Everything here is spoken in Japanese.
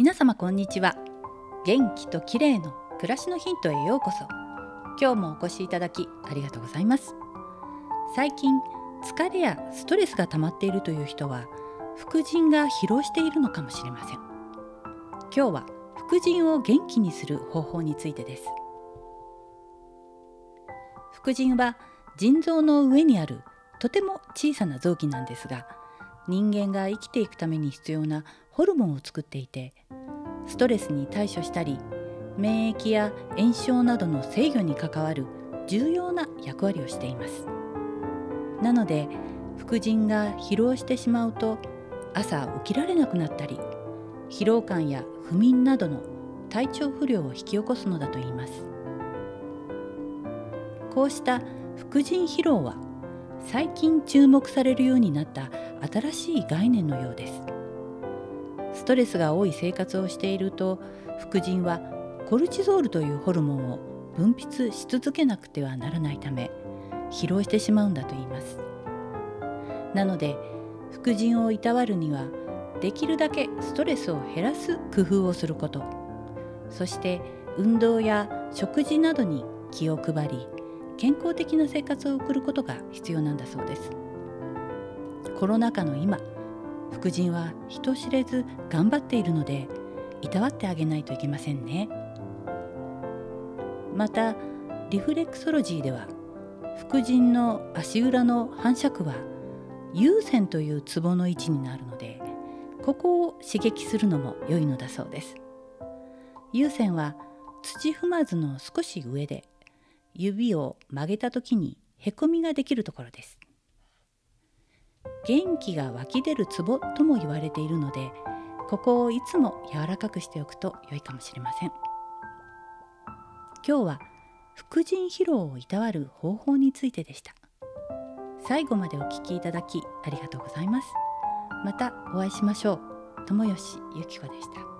皆様こんにちは。元気と綺麗の暮らしのヒントへようこそ。今日もお越しいただきありがとうございます。最近疲れやストレスが溜まっているという人は副腎が疲労しているのかもしれません。今日は副腎を元気にする方法についてです。副腎は腎臓の上にあるとても小さな臓器なんですが人間が生きていくために必要なホルモンを作っていてストレスに対処したり免疫や炎症などの制御に関わる重要な役割をしています。なので副腎が疲労してしまうと朝起きられなくなったり疲労感や不眠などの体調不良を引き起こすのだといいます。こうした副腎疲労は最近注目されるようになった新しい概念のようです。ストレスが多い生活をしていると副腎はコルチゾールというホルモンを分泌し続けなくてはならないため疲労してしまうんだと言います。なので副腎をいたわるにはできるだけストレスを減らす工夫をすること。そして運動や食事などに気を配り健康的な生活を送ることが必要なんだそうです。コロナ禍の今副腎は人知れず頑張っているのでいたわってあげないといけませんね。またリフレクソロジーでは副腎の足裏の反射区は有線というツボの位置になるのでここを刺激するのも良いのだそうです。有線は土踏まずの少し上で指を曲げた時にへこみができるところです。元気が湧き出るツボとも言われているのでここをいつも柔らかくしておくと良いかもしれません。今日は副腎疲労をいたわる方法についてでした。最後までお聞きいただきありがとうございます。またお会いしましょう。友吉ゆき子でした。